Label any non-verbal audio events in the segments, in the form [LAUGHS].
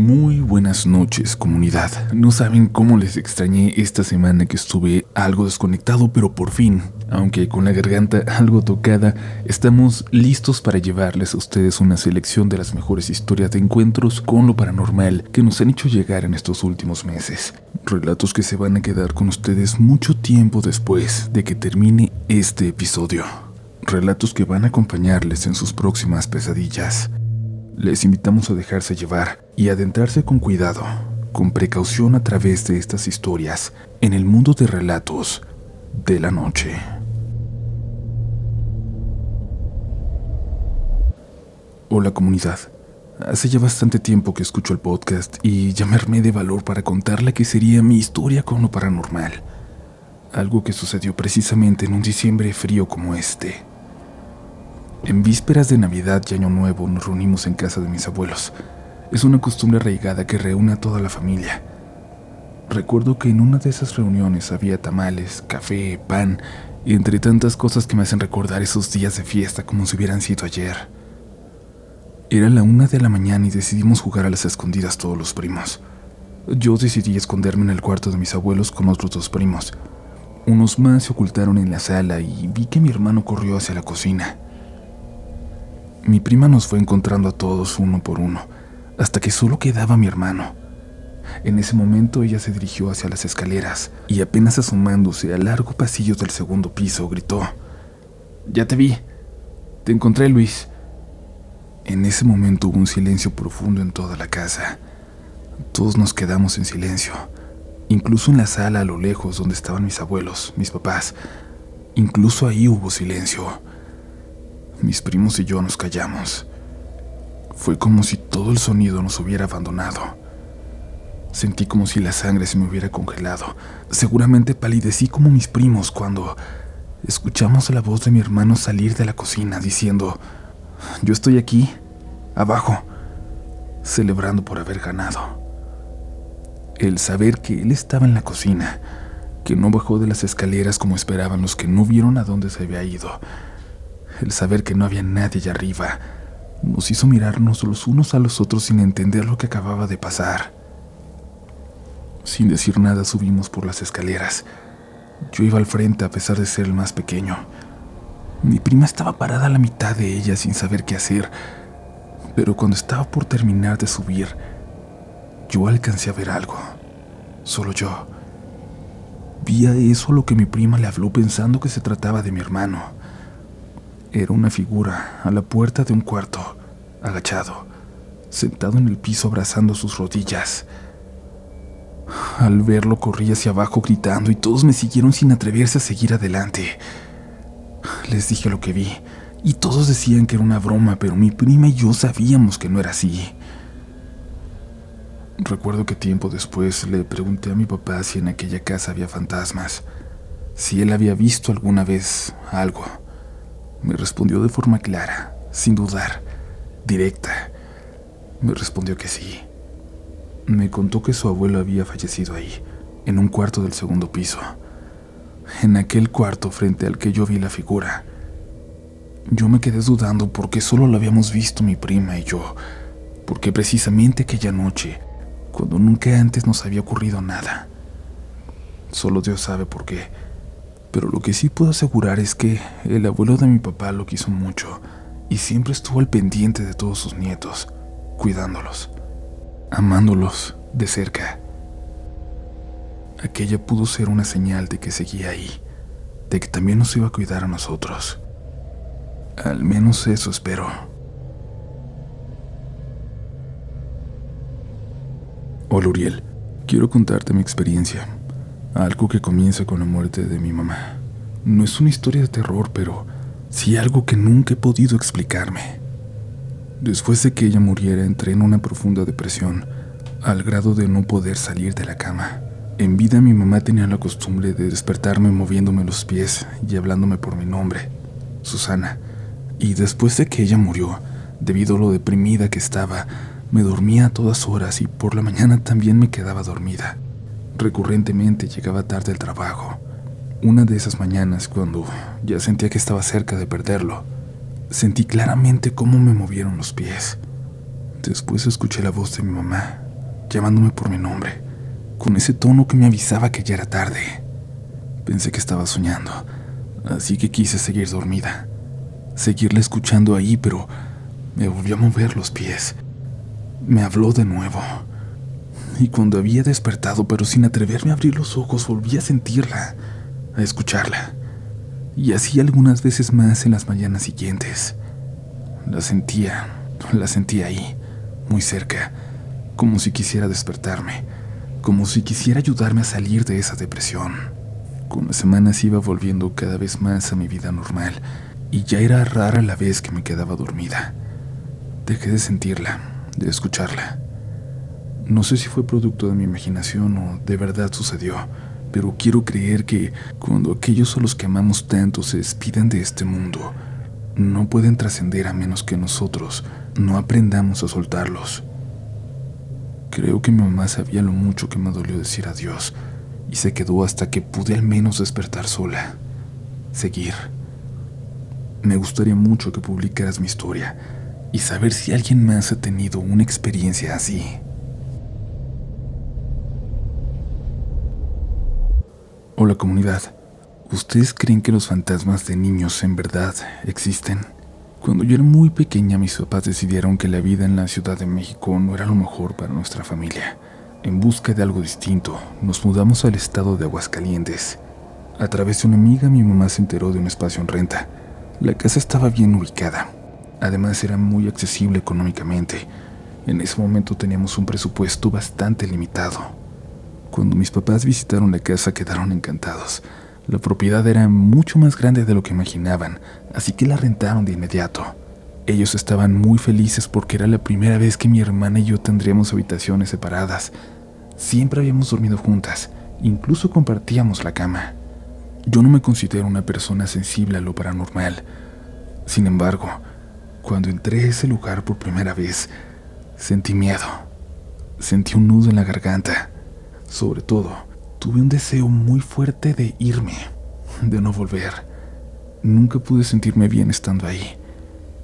Muy buenas noches comunidad. No saben cómo les extrañé esta semana que estuve algo desconectado, pero por fin, aunque con la garganta [LAUGHS] algo tocada, estamos listos para llevarles a ustedes una selección de las mejores historias de encuentros con lo paranormal que nos han hecho llegar en estos últimos meses. Relatos que se van a quedar con ustedes mucho tiempo después de que termine este episodio. Relatos que van a acompañarles en sus próximas pesadillas les invitamos a dejarse llevar y adentrarse con cuidado, con precaución a través de estas historias en el mundo de relatos de la noche. Hola comunidad, hace ya bastante tiempo que escucho el podcast y ya me armé de valor para contarle que sería mi historia con lo paranormal, algo que sucedió precisamente en un diciembre frío como este. En vísperas de Navidad y Año Nuevo nos reunimos en casa de mis abuelos. Es una costumbre arraigada que reúne a toda la familia. Recuerdo que en una de esas reuniones había tamales, café, pan, y entre tantas cosas que me hacen recordar esos días de fiesta como si hubieran sido ayer. Era la una de la mañana y decidimos jugar a las escondidas todos los primos. Yo decidí esconderme en el cuarto de mis abuelos con otros dos primos. Unos más se ocultaron en la sala y vi que mi hermano corrió hacia la cocina. Mi prima nos fue encontrando a todos uno por uno, hasta que solo quedaba mi hermano. En ese momento ella se dirigió hacia las escaleras y apenas asomándose al largo pasillo del segundo piso gritó, Ya te vi, te encontré Luis. En ese momento hubo un silencio profundo en toda la casa. Todos nos quedamos en silencio, incluso en la sala a lo lejos donde estaban mis abuelos, mis papás. Incluso ahí hubo silencio. Mis primos y yo nos callamos. Fue como si todo el sonido nos hubiera abandonado. Sentí como si la sangre se me hubiera congelado. Seguramente palidecí como mis primos cuando escuchamos la voz de mi hermano salir de la cocina diciendo, yo estoy aquí, abajo, celebrando por haber ganado. El saber que él estaba en la cocina, que no bajó de las escaleras como esperaban los que no vieron a dónde se había ido, el saber que no había nadie allá arriba nos hizo mirarnos los unos a los otros sin entender lo que acababa de pasar. Sin decir nada subimos por las escaleras. Yo iba al frente a pesar de ser el más pequeño. Mi prima estaba parada a la mitad de ella sin saber qué hacer, pero cuando estaba por terminar de subir, yo alcancé a ver algo. Solo yo. Vi a eso a lo que mi prima le habló pensando que se trataba de mi hermano. Era una figura a la puerta de un cuarto, agachado, sentado en el piso abrazando sus rodillas. Al verlo corrí hacia abajo gritando y todos me siguieron sin atreverse a seguir adelante. Les dije lo que vi y todos decían que era una broma, pero mi prima y yo sabíamos que no era así. Recuerdo que tiempo después le pregunté a mi papá si en aquella casa había fantasmas, si él había visto alguna vez algo. Me respondió de forma clara, sin dudar, directa. Me respondió que sí. Me contó que su abuelo había fallecido ahí, en un cuarto del segundo piso. En aquel cuarto frente al que yo vi la figura. Yo me quedé dudando porque solo lo habíamos visto mi prima y yo, porque precisamente aquella noche, cuando nunca antes nos había ocurrido nada. Solo Dios sabe por qué pero lo que sí puedo asegurar es que el abuelo de mi papá lo quiso mucho y siempre estuvo al pendiente de todos sus nietos, cuidándolos, amándolos de cerca. Aquella pudo ser una señal de que seguía ahí, de que también nos iba a cuidar a nosotros. Al menos eso espero. Hola Uriel, quiero contarte mi experiencia. Algo que comienza con la muerte de mi mamá. No es una historia de terror, pero sí algo que nunca he podido explicarme. Después de que ella muriera, entré en una profunda depresión, al grado de no poder salir de la cama. En vida mi mamá tenía la costumbre de despertarme moviéndome los pies y hablándome por mi nombre, Susana. Y después de que ella murió, debido a lo deprimida que estaba, me dormía a todas horas y por la mañana también me quedaba dormida. Recurrentemente llegaba tarde al trabajo. Una de esas mañanas, cuando ya sentía que estaba cerca de perderlo, sentí claramente cómo me movieron los pies. Después escuché la voz de mi mamá, llamándome por mi nombre, con ese tono que me avisaba que ya era tarde. Pensé que estaba soñando, así que quise seguir dormida, seguirla escuchando ahí, pero me volvió a mover los pies. Me habló de nuevo. Y cuando había despertado, pero sin atreverme a abrir los ojos, volví a sentirla, a escucharla. Y así algunas veces más en las mañanas siguientes. La sentía, la sentía ahí, muy cerca, como si quisiera despertarme, como si quisiera ayudarme a salir de esa depresión. Con las semanas iba volviendo cada vez más a mi vida normal, y ya era rara la vez que me quedaba dormida. Dejé de sentirla, de escucharla. No sé si fue producto de mi imaginación o de verdad sucedió, pero quiero creer que cuando aquellos a los que amamos tanto se despiden de este mundo, no pueden trascender a menos que nosotros no aprendamos a soltarlos. Creo que mi mamá sabía lo mucho que me dolió decir adiós y se quedó hasta que pude al menos despertar sola. Seguir. Me gustaría mucho que publicaras mi historia y saber si alguien más ha tenido una experiencia así. Hola comunidad, ¿ustedes creen que los fantasmas de niños en verdad existen? Cuando yo era muy pequeña mis papás decidieron que la vida en la Ciudad de México no era lo mejor para nuestra familia. En busca de algo distinto, nos mudamos al estado de Aguascalientes. A través de una amiga mi mamá se enteró de un espacio en renta. La casa estaba bien ubicada, Además era muy accesible económicamente. En ese momento teníamos un presupuesto bastante limitado. Cuando mis papás visitaron la casa quedaron encantados. La propiedad era mucho más grande de lo que imaginaban, así que la rentaron de inmediato. Ellos estaban muy felices porque era la primera vez que mi hermana y yo tendríamos habitaciones separadas. Siempre habíamos dormido juntas, incluso compartíamos la cama. Yo no me considero una persona sensible a lo paranormal. Sin embargo, cuando entré a ese lugar por primera vez, sentí miedo. Sentí un nudo en la garganta. Sobre todo, tuve un deseo muy fuerte de irme, de no volver. Nunca pude sentirme bien estando ahí.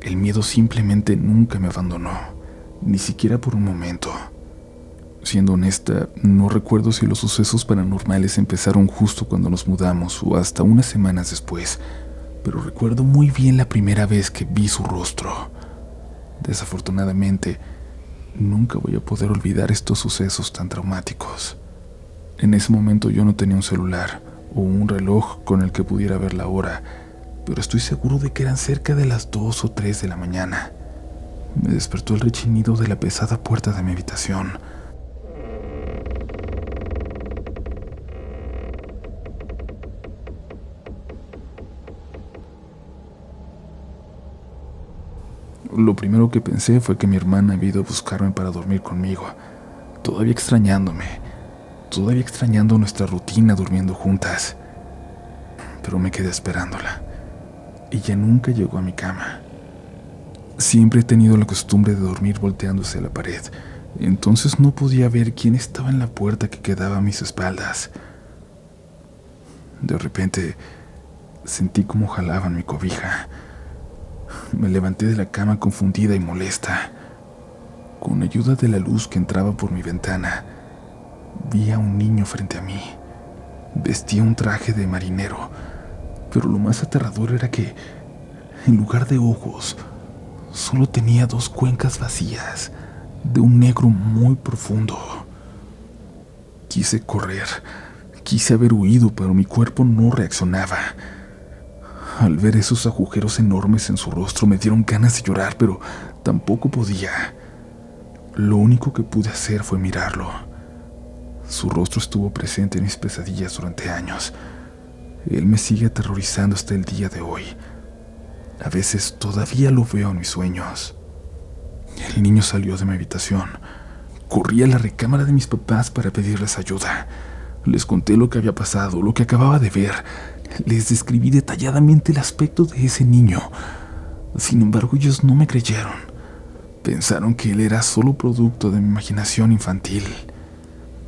El miedo simplemente nunca me abandonó, ni siquiera por un momento. Siendo honesta, no recuerdo si los sucesos paranormales empezaron justo cuando nos mudamos o hasta unas semanas después pero recuerdo muy bien la primera vez que vi su rostro. Desafortunadamente, nunca voy a poder olvidar estos sucesos tan traumáticos. En ese momento yo no tenía un celular o un reloj con el que pudiera ver la hora, pero estoy seguro de que eran cerca de las 2 o 3 de la mañana. Me despertó el rechinido de la pesada puerta de mi habitación. Lo primero que pensé fue que mi hermana había ido a buscarme para dormir conmigo, todavía extrañándome, todavía extrañando nuestra rutina durmiendo juntas. Pero me quedé esperándola. Ella nunca llegó a mi cama. Siempre he tenido la costumbre de dormir volteándose a la pared, entonces no podía ver quién estaba en la puerta que quedaba a mis espaldas. De repente sentí como jalaban mi cobija. Me levanté de la cama confundida y molesta. Con ayuda de la luz que entraba por mi ventana, vi a un niño frente a mí. Vestía un traje de marinero, pero lo más aterrador era que, en lugar de ojos, solo tenía dos cuencas vacías, de un negro muy profundo. Quise correr, quise haber huido, pero mi cuerpo no reaccionaba. Al ver esos agujeros enormes en su rostro me dieron ganas de llorar, pero tampoco podía. Lo único que pude hacer fue mirarlo. Su rostro estuvo presente en mis pesadillas durante años. Él me sigue aterrorizando hasta el día de hoy. A veces todavía lo veo en mis sueños. El niño salió de mi habitación. Corrí a la recámara de mis papás para pedirles ayuda. Les conté lo que había pasado, lo que acababa de ver, les describí detalladamente el aspecto de ese niño. Sin embargo, ellos no me creyeron. Pensaron que él era solo producto de mi imaginación infantil.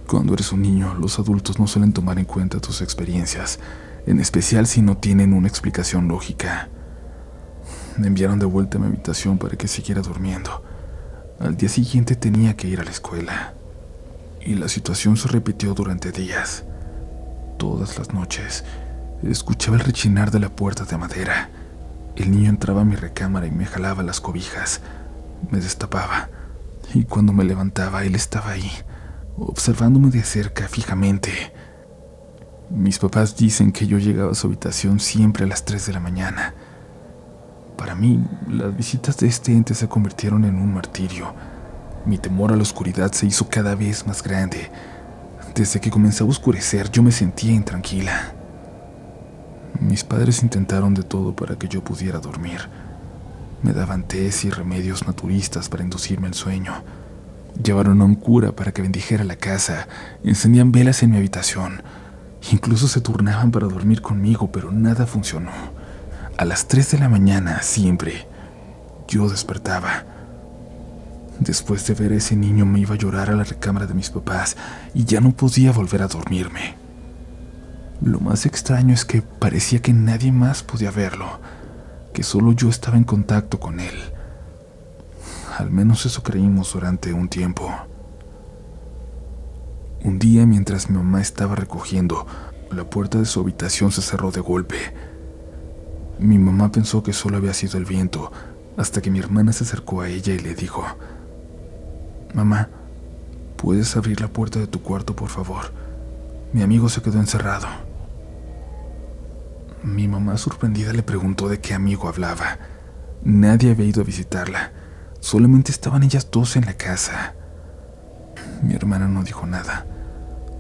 Cuando eres un niño, los adultos no suelen tomar en cuenta tus experiencias, en especial si no tienen una explicación lógica. Me enviaron de vuelta a mi habitación para que siguiera durmiendo. Al día siguiente tenía que ir a la escuela. Y la situación se repitió durante días. Todas las noches escuchaba el rechinar de la puerta de madera. El niño entraba a mi recámara y me jalaba las cobijas. Me destapaba. Y cuando me levantaba, él estaba ahí, observándome de cerca fijamente. Mis papás dicen que yo llegaba a su habitación siempre a las 3 de la mañana. Para mí, las visitas de este ente se convirtieron en un martirio. Mi temor a la oscuridad se hizo cada vez más grande. Desde que comenzaba a oscurecer, yo me sentía intranquila. Mis padres intentaron de todo para que yo pudiera dormir. Me daban tés y remedios naturistas para inducirme al sueño. Llevaron a un cura para que bendijera la casa, encendían velas en mi habitación. Incluso se turnaban para dormir conmigo, pero nada funcionó. A las 3 de la mañana, siempre, yo despertaba. Después de ver a ese niño me iba a llorar a la recámara de mis papás y ya no podía volver a dormirme. Lo más extraño es que parecía que nadie más podía verlo, que solo yo estaba en contacto con él. Al menos eso creímos durante un tiempo. Un día mientras mi mamá estaba recogiendo, la puerta de su habitación se cerró de golpe. Mi mamá pensó que solo había sido el viento, hasta que mi hermana se acercó a ella y le dijo, Mamá, ¿puedes abrir la puerta de tu cuarto, por favor? Mi amigo se quedó encerrado. Mi mamá sorprendida le preguntó de qué amigo hablaba. Nadie había ido a visitarla, solamente estaban ellas dos en la casa. Mi hermana no dijo nada,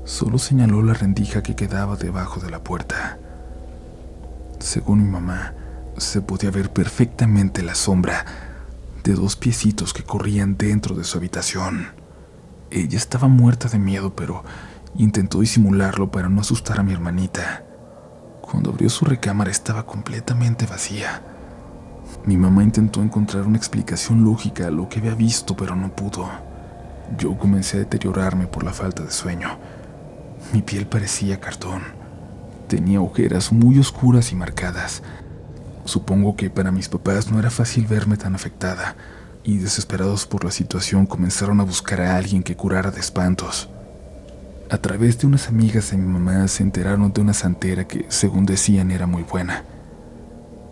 solo señaló la rendija que quedaba debajo de la puerta. Según mi mamá, se podía ver perfectamente la sombra de dos piecitos que corrían dentro de su habitación. Ella estaba muerta de miedo, pero intentó disimularlo para no asustar a mi hermanita. Cuando abrió su recámara estaba completamente vacía. Mi mamá intentó encontrar una explicación lógica a lo que había visto, pero no pudo. Yo comencé a deteriorarme por la falta de sueño. Mi piel parecía cartón. Tenía ojeras muy oscuras y marcadas. Supongo que para mis papás no era fácil verme tan afectada, y desesperados por la situación comenzaron a buscar a alguien que curara de espantos. A través de unas amigas de mi mamá se enteraron de una santera que, según decían, era muy buena.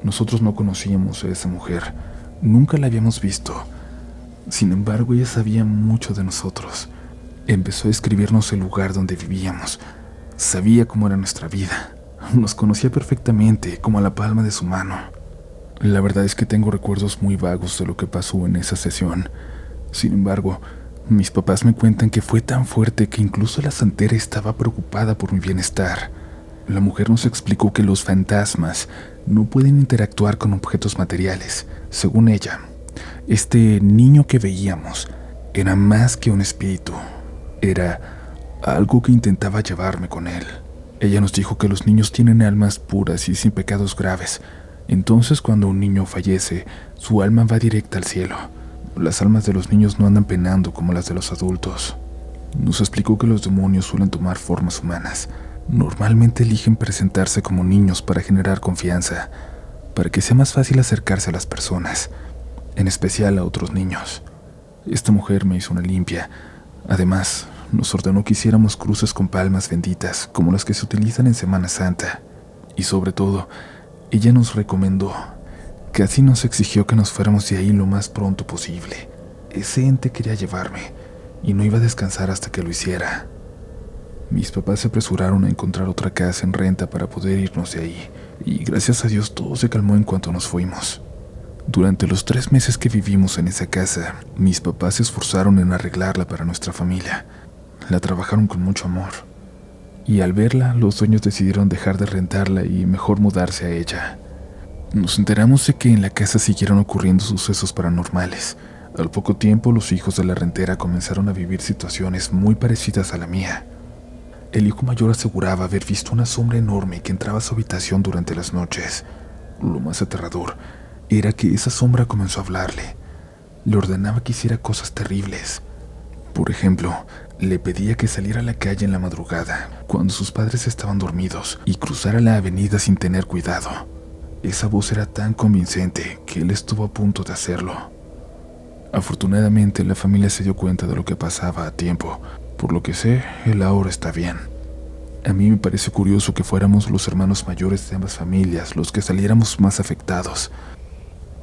Nosotros no conocíamos a esa mujer, nunca la habíamos visto, sin embargo, ella sabía mucho de nosotros. Empezó a escribirnos el lugar donde vivíamos. Sabía cómo era nuestra vida. Nos conocía perfectamente, como a la palma de su mano. La verdad es que tengo recuerdos muy vagos de lo que pasó en esa sesión. Sin embargo, mis papás me cuentan que fue tan fuerte que incluso la santera estaba preocupada por mi bienestar. La mujer nos explicó que los fantasmas no pueden interactuar con objetos materiales. Según ella, este niño que veíamos era más que un espíritu, era algo que intentaba llevarme con él. Ella nos dijo que los niños tienen almas puras y sin pecados graves. Entonces cuando un niño fallece, su alma va directa al cielo. Las almas de los niños no andan penando como las de los adultos. Nos explicó que los demonios suelen tomar formas humanas. Normalmente eligen presentarse como niños para generar confianza, para que sea más fácil acercarse a las personas en especial a otros niños. Esta mujer me hizo una limpia. Además, nos ordenó que hiciéramos cruces con palmas benditas, como las que se utilizan en Semana Santa. Y sobre todo, ella nos recomendó, así nos exigió que nos fuéramos de ahí lo más pronto posible. Ese ente quería llevarme, y no iba a descansar hasta que lo hiciera. Mis papás se apresuraron a encontrar otra casa en renta para poder irnos de ahí, y gracias a Dios todo se calmó en cuanto nos fuimos. Durante los tres meses que vivimos en esa casa, mis papás se esforzaron en arreglarla para nuestra familia. La trabajaron con mucho amor. Y al verla, los dueños decidieron dejar de rentarla y mejor mudarse a ella. Nos enteramos de que en la casa siguieron ocurriendo sucesos paranormales. Al poco tiempo, los hijos de la rentera comenzaron a vivir situaciones muy parecidas a la mía. El hijo mayor aseguraba haber visto una sombra enorme que entraba a su habitación durante las noches. Lo más aterrador era que esa sombra comenzó a hablarle. Le ordenaba que hiciera cosas terribles. Por ejemplo, le pedía que saliera a la calle en la madrugada, cuando sus padres estaban dormidos, y cruzara la avenida sin tener cuidado. Esa voz era tan convincente que él estuvo a punto de hacerlo. Afortunadamente, la familia se dio cuenta de lo que pasaba a tiempo, Por lo que sé, él ahora está bien. A mí me parece curioso que fuéramos los hermanos mayores de ambas familias los que saliéramos más afectados.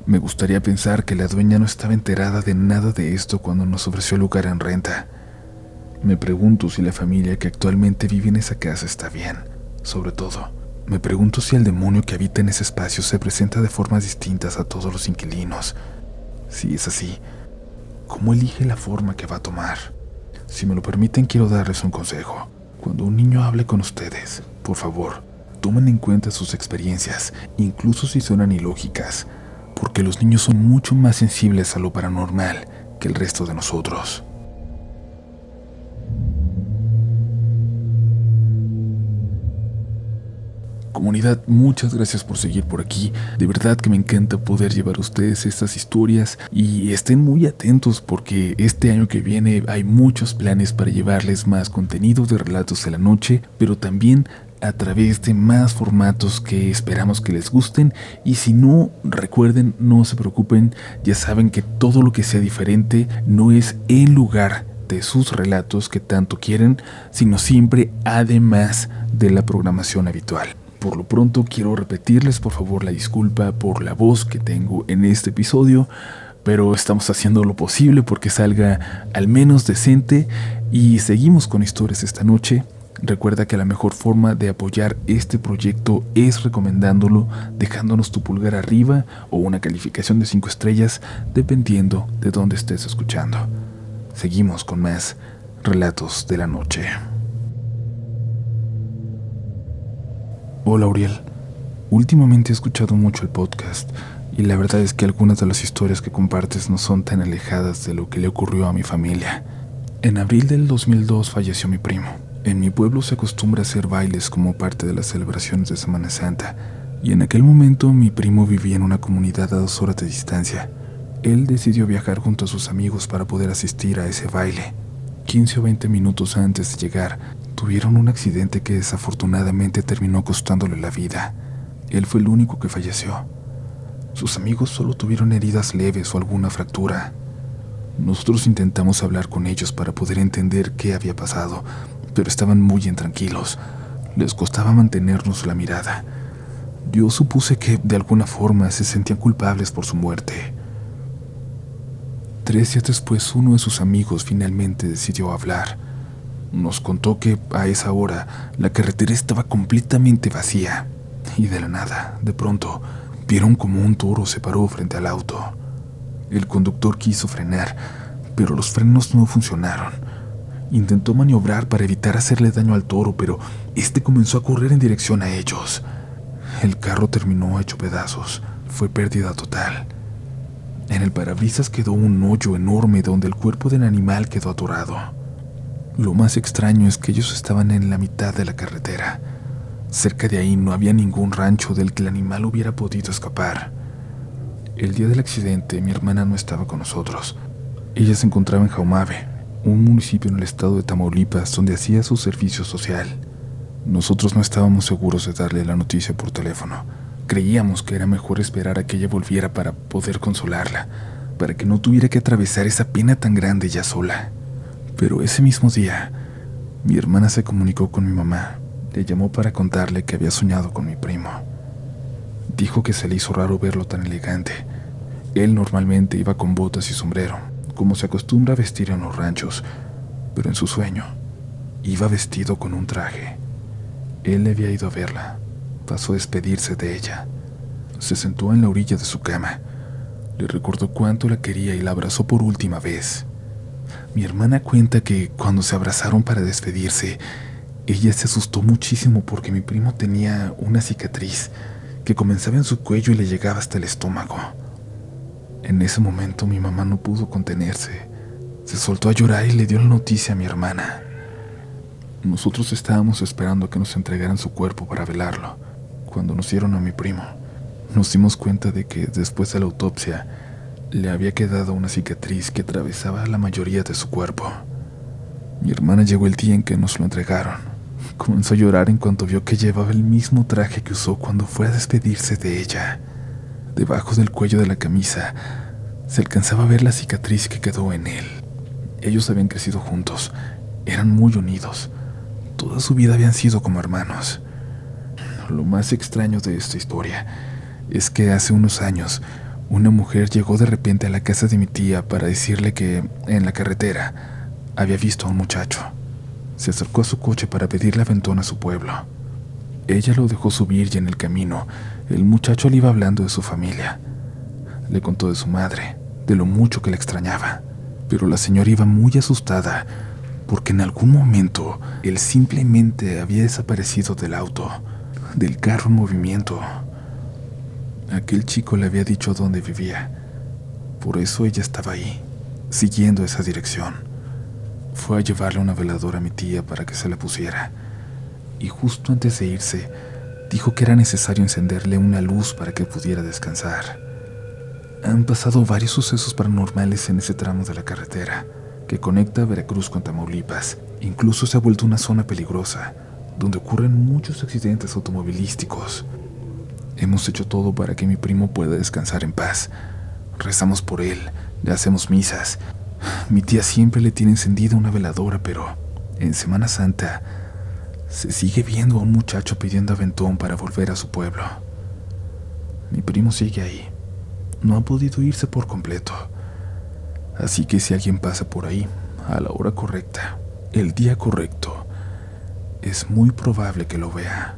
Me gustaría pensar que la dueña no estaba enterada de nada de esto cuando nos ofreció lugar en renta. Me pregunto si la familia que actualmente vive en esa casa está bien. Sobre todo, me pregunto si el demonio que habita en ese espacio se presenta de formas distintas a todos los inquilinos. Si es así, ¿cómo elige la forma que va a tomar? Si me lo permiten, quiero darles un consejo. Cuando un niño hable con ustedes, por favor, tomen en cuenta sus experiencias, incluso si suenan ilógicas porque los niños son mucho más sensibles a lo paranormal que el resto de nosotros. Comunidad, muchas gracias por seguir por aquí. De verdad que me encanta poder llevar a ustedes estas historias y estén muy atentos porque este año que viene hay muchos planes para llevarles más contenido de relatos de la noche, pero también a través de más formatos que esperamos que les gusten y si no, recuerden, no se preocupen, ya saben que todo lo que sea diferente no es en lugar de sus relatos que tanto quieren, sino siempre además de la programación habitual. Por lo pronto quiero repetirles por favor la disculpa por la voz que tengo en este episodio, pero estamos haciendo lo posible porque salga al menos decente y seguimos con historias esta noche. Recuerda que la mejor forma de apoyar este proyecto es recomendándolo, dejándonos tu pulgar arriba o una calificación de 5 estrellas, dependiendo de dónde estés escuchando. Seguimos con más relatos de la noche. Hola Uriel, últimamente he escuchado mucho el podcast y la verdad es que algunas de las historias que compartes no son tan alejadas de lo que le ocurrió a mi familia. En abril del 2002 falleció mi primo. En mi pueblo se acostumbra a hacer bailes como parte de las celebraciones de Semana Santa, y en aquel momento mi primo vivía en una comunidad a dos horas de distancia. Él decidió viajar junto a sus amigos para poder asistir a ese baile. 15 o 20 minutos antes de llegar, tuvieron un accidente que desafortunadamente terminó costándole la vida. Él fue el único que falleció. Sus amigos solo tuvieron heridas leves o alguna fractura. Nosotros intentamos hablar con ellos para poder entender qué había pasado, pero estaban muy intranquilos. Les costaba mantenernos la mirada. Yo supuse que de alguna forma se sentían culpables por su muerte. Tres días después uno de sus amigos finalmente decidió hablar. Nos contó que a esa hora la carretera estaba completamente vacía y de la nada, de pronto, vieron como un toro se paró frente al auto. El conductor quiso frenar, pero los frenos no funcionaron. Intentó maniobrar para evitar hacerle daño al toro, pero este comenzó a correr en dirección a ellos. El carro terminó hecho pedazos. Fue pérdida total. En el parabrisas quedó un hoyo enorme donde el cuerpo del animal quedó atorado. Lo más extraño es que ellos estaban en la mitad de la carretera. Cerca de ahí no había ningún rancho del que el animal hubiera podido escapar. El día del accidente mi hermana no estaba con nosotros. Ella se encontraba en Jaumave, un municipio en el estado de Tamaulipas donde hacía su servicio social. Nosotros no estábamos seguros de darle la noticia por teléfono. Creíamos que era mejor esperar a que ella volviera para poder consolarla, para que no tuviera que atravesar esa pena tan grande ya sola. Pero ese mismo día, mi hermana se comunicó con mi mamá. Le llamó para contarle que había soñado con mi primo. Dijo que se le hizo raro verlo tan elegante. Él normalmente iba con botas y sombrero, como se acostumbra a vestir en los ranchos, pero en su sueño iba vestido con un traje. Él le había ido a verla, pasó a despedirse de ella, se sentó en la orilla de su cama, le recordó cuánto la quería y la abrazó por última vez. Mi hermana cuenta que cuando se abrazaron para despedirse, ella se asustó muchísimo porque mi primo tenía una cicatriz que comenzaba en su cuello y le llegaba hasta el estómago. En ese momento mi mamá no pudo contenerse. Se soltó a llorar y le dio la noticia a mi hermana. Nosotros estábamos esperando que nos entregaran su cuerpo para velarlo. Cuando nos dieron a mi primo, nos dimos cuenta de que después de la autopsia le había quedado una cicatriz que atravesaba la mayoría de su cuerpo. Mi hermana llegó el día en que nos lo entregaron. Comenzó a llorar en cuanto vio que llevaba el mismo traje que usó cuando fue a despedirse de ella. Debajo del cuello de la camisa se alcanzaba a ver la cicatriz que quedó en él. Ellos habían crecido juntos Eran muy unidos. Toda su vida habían sido como hermanos. Lo más extraño de esta historia es que hace unos años una mujer llegó de repente a la casa de mi tía para decirle que en la carretera había visto a un muchacho. Se acercó a su coche para pedirle aventón a su pueblo. Ella lo dejó subir y en el camino el muchacho le iba hablando de su familia. Le contó de su madre, de lo mucho que la extrañaba, pero la señora iba muy asustada porque en algún momento él simplemente había desaparecido del auto, del carro en movimiento. Aquel chico le había dicho dónde vivía, por eso ella estaba ahí, siguiendo esa dirección. Fue a llevarle una veladora a mi tía para que se la pusiera, y justo antes de irse, dijo que era necesario encenderle una luz para que pudiera descansar. Han pasado varios sucesos paranormales en ese tramo de la carretera que conecta Veracruz con Tamaulipas. Incluso se ha vuelto una zona peligrosa, donde ocurren muchos accidentes automovilísticos. Hemos hecho todo para que mi primo pueda descansar en paz. Rezamos por él, le hacemos misas. Mi tía siempre le tiene encendida una veladora, pero en Semana Santa se sigue viendo a un muchacho pidiendo aventón para volver a su pueblo. Mi primo sigue ahí no ha podido irse por completo. Así que si alguien pasa por ahí, a la hora correcta, el día correcto, es muy probable que lo vea.